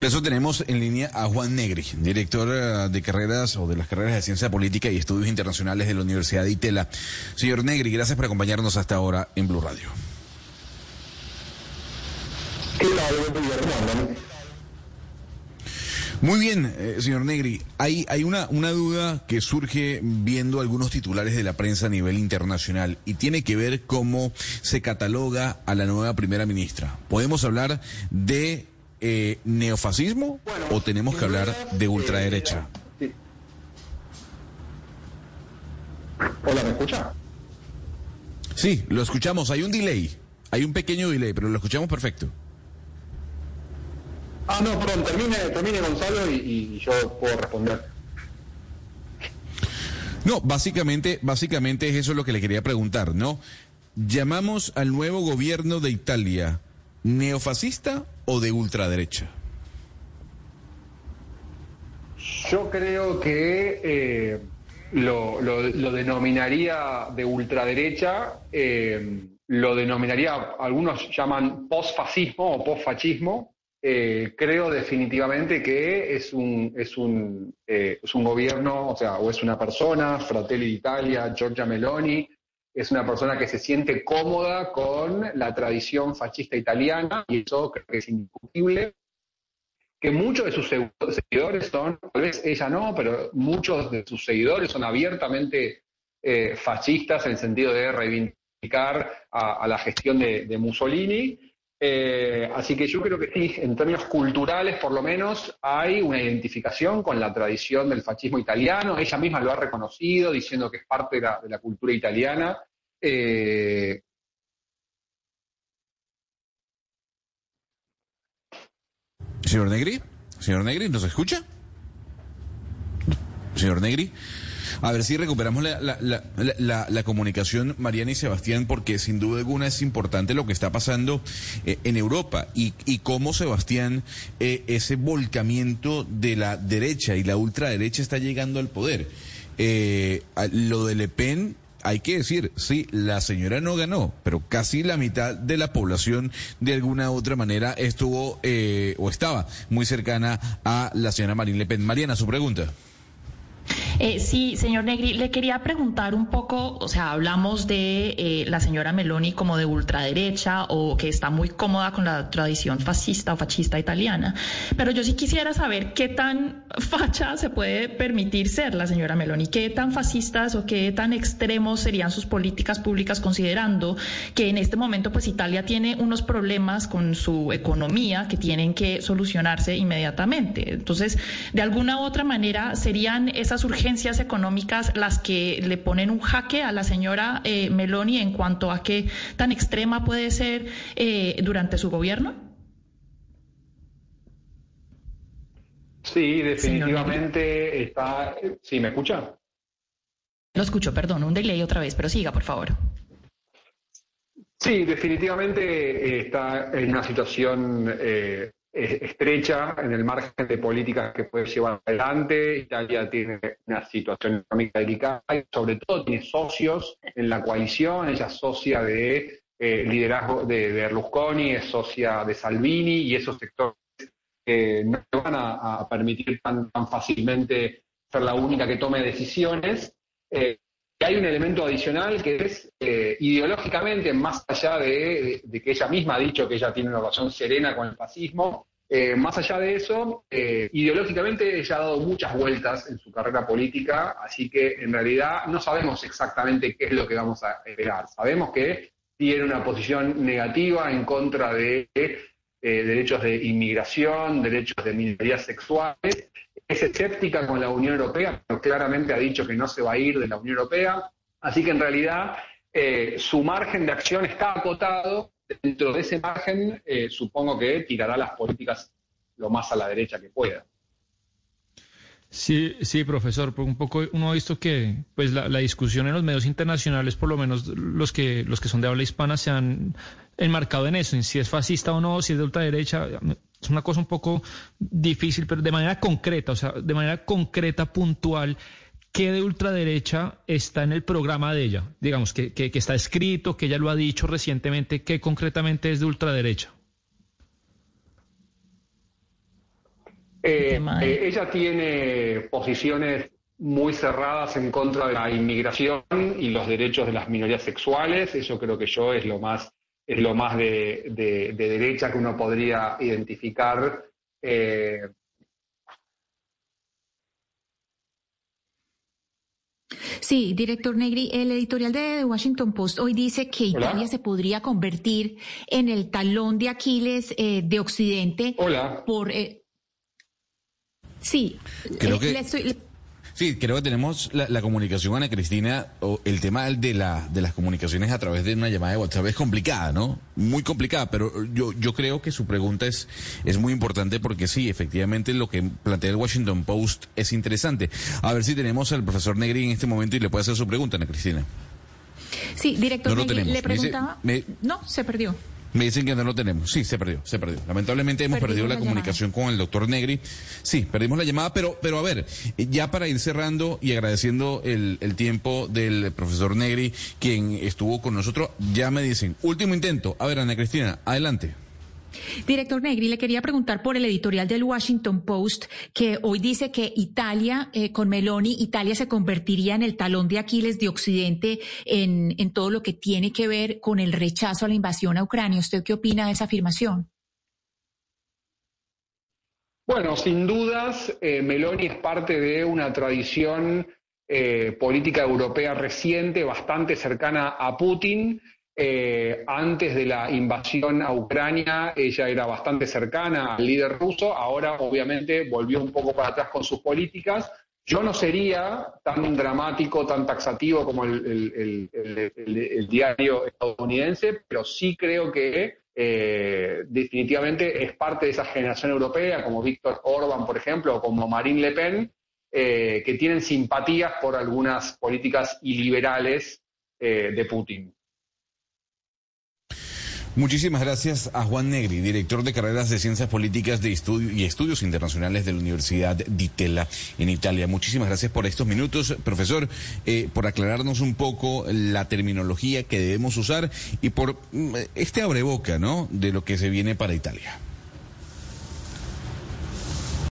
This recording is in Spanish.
Por eso tenemos en línea a Juan Negri, director eh, de carreras o de las carreras de Ciencia Política y Estudios Internacionales de la Universidad de Itela. Señor Negri, gracias por acompañarnos hasta ahora en Blue Radio. Muy bien, eh, señor Negri. Hay, hay una, una duda que surge viendo algunos titulares de la prensa a nivel internacional y tiene que ver cómo se cataloga a la nueva primera ministra. Podemos hablar de eh, neofascismo o tenemos que hablar de ultraderecha? Hola, ¿me escucha? Sí, lo escuchamos. Hay un delay. Hay un pequeño delay, pero lo escuchamos perfecto. Ah, no, perdón, termine, termine Gonzalo y, yo puedo responder. No, básicamente, básicamente es eso lo que le quería preguntar, ¿no? Llamamos al nuevo gobierno de Italia neofascista o de ultraderecha? Yo creo que eh, lo, denominaría de ultraderecha, eh, lo denominaría, algunos llaman postfascismo o postfascismo. Eh, creo definitivamente que es un, es, un, es un gobierno, o sea, o es una persona, Fratelli d'Italia, Giorgia Meloni, es una persona que se siente cómoda con la tradición fascista italiana y eso creo que es indiscutible. Que muchos de sus seguidores son, tal vez ella no, pero muchos de sus seguidores son abiertamente eh, fascistas en el sentido de reivindicar a, la gestión de, Mussolini. Eh, así que yo creo que sí, en términos culturales por lo menos hay una identificación con la tradición del fascismo italiano. Ella misma lo ha reconocido diciendo que es parte de la cultura italiana eh, señor Negri, señor Negri, ¿nos escucha? Señor Negri. A ver si recuperamos la, comunicación, Mariana y Sebastián, porque sin duda alguna es importante lo que está pasando eh, en Europa y, y cómo, Sebastián, eh, ese volcamiento de la derecha y la ultraderecha está llegando al poder. lo de Le Pen hay que decir, sí, la señora no ganó, pero casi la mitad de la población de alguna u otra manera estuvo eh, o estaba muy cercana a la señora Marine Le Pen. Mariana, su pregunta. Eh, sí, señor Negri, le quería preguntar un poco, o sea, hablamos de eh, la señora Meloni como de ultraderecha o que está muy cómoda con la tradición fascista o fascista italiana, pero yo sí quisiera saber qué tan facha se puede permitir ser la señora Meloni, qué tan fascistas o qué tan extremos serían sus políticas públicas considerando que en este momento pues Italia tiene unos problemas con su economía que tienen que solucionarse inmediatamente. Entonces, de alguna u otra manera serían esas urgencias económicas las que le ponen un jaque a la señora eh, Meloni en cuanto a qué tan extrema puede ser eh, durante su gobierno? Sí, definitivamente está. ¿Sí me escucha? Lo escucho, perdón, un delay otra vez, pero siga, por favor. Sí, definitivamente está en una situación eh, estrecha en el margen de políticas que puede llevar adelante. Italia tiene una situación económica delicada y sobre todo tiene socios en la coalición. Ella es socia de eh, liderazgo de Berlusconi, es socia de Salvini y esos sectores que no van a, permitir tan, tan, fácilmente ser la única que tome decisiones. Eh, hay un elemento adicional que es eh, ideológicamente, más allá de, que ella misma ha dicho que ella tiene una relación serena con el fascismo, eh, más allá de eso, eh, ideológicamente ella ha dado muchas vueltas en su carrera política, así que en realidad no sabemos exactamente qué es lo que vamos a esperar. Sabemos que tiene una posición negativa en contra de derechos de inmigración, derechos de minorías sexuales, es escéptica con la Unión Europea, pero claramente ha dicho que no se va a ir de la Unión Europea. Así que en realidad eh, su margen de acción está acotado. Dentro de ese margen, eh, supongo que tirará las políticas lo más a la derecha que pueda. Sí, sí, profesor, un poco uno ha visto que pues la, discusión en los medios internacionales, por lo menos los que los que son de habla hispana, se han enmarcado en eso, en si es fascista o no, si es de ultraderecha. Es una cosa un poco difícil, pero de manera concreta, o sea, de manera concreta, puntual, ¿qué de ultraderecha está en el programa de ella? Digamos, que, que, está escrito, que ella lo ha dicho recientemente, ¿qué concretamente es de ultraderecha? ella tiene posiciones muy cerradas en contra de la inmigración y los derechos de las minorías sexuales. Eso creo que yo es lo más, es lo más de, derecha que uno podría identificar. Eh. Sí, director Negri, el editorial de The Washington Post hoy dice que Italia se podría convertir en el talón de Aquiles eh, de Occidente. Hola. Por, eh, sí, creo que... Sí, creo que tenemos la, comunicación, Ana Cristina, o el tema de, la, de las comunicaciones a través de una llamada de WhatsApp es complicada, ¿no? Muy complicada, pero yo, yo creo que su pregunta es, es muy importante porque sí, efectivamente lo que plantea el Washington Post es interesante. A ver si tenemos al profesor Negri en este momento y le puede hacer su pregunta, Ana Cristina. Sí, director, Negri, le preguntaba... no, se perdió. Me dicen que no lo tenemos. Sí, se perdió, se perdió. Lamentablemente hemos perdido la, comunicación con el doctor Negri. Sí, perdimos la llamada, pero, pero a ver, ya para ir cerrando y agradeciendo el, el tiempo del profesor Negri, quien estuvo con nosotros, ya me dicen, último intento. A ver, Ana Cristina, adelante. Director Negri, le quería preguntar por el editorial del Washington Post, que hoy dice que Italia, eh, con Meloni, Italia se convertiría en el talón de Aquiles de Occidente en, todo lo que tiene que ver con el rechazo a la invasión a Ucrania. ¿Usted qué opina de esa afirmación? Bueno, sin dudas, eh, Meloni es parte de una tradición eh, política europea reciente, bastante cercana a Putin, eh, antes de la invasión a Ucrania, ella era bastante cercana al líder ruso, ahora obviamente volvió un poco para atrás con sus políticas. Yo no sería tan dramático, tan taxativo como el, diario estadounidense, pero sí creo que eh, definitivamente es parte de esa generación europea, como Víctor Orban, por ejemplo, o como Marine Le Pen, eh, que tienen simpatías por algunas políticas iliberales de Putin. Muchísimas gracias a Juan Negri, director de carreras de Ciencias Políticas de Estudio y Estudios Internacionales de la Universidad di Tella en Italia. Muchísimas gracias por estos minutos, profesor, eh, por aclararnos un poco la terminología que debemos usar y por mm, este abreboca, ¿no?, de lo que se viene para Italia.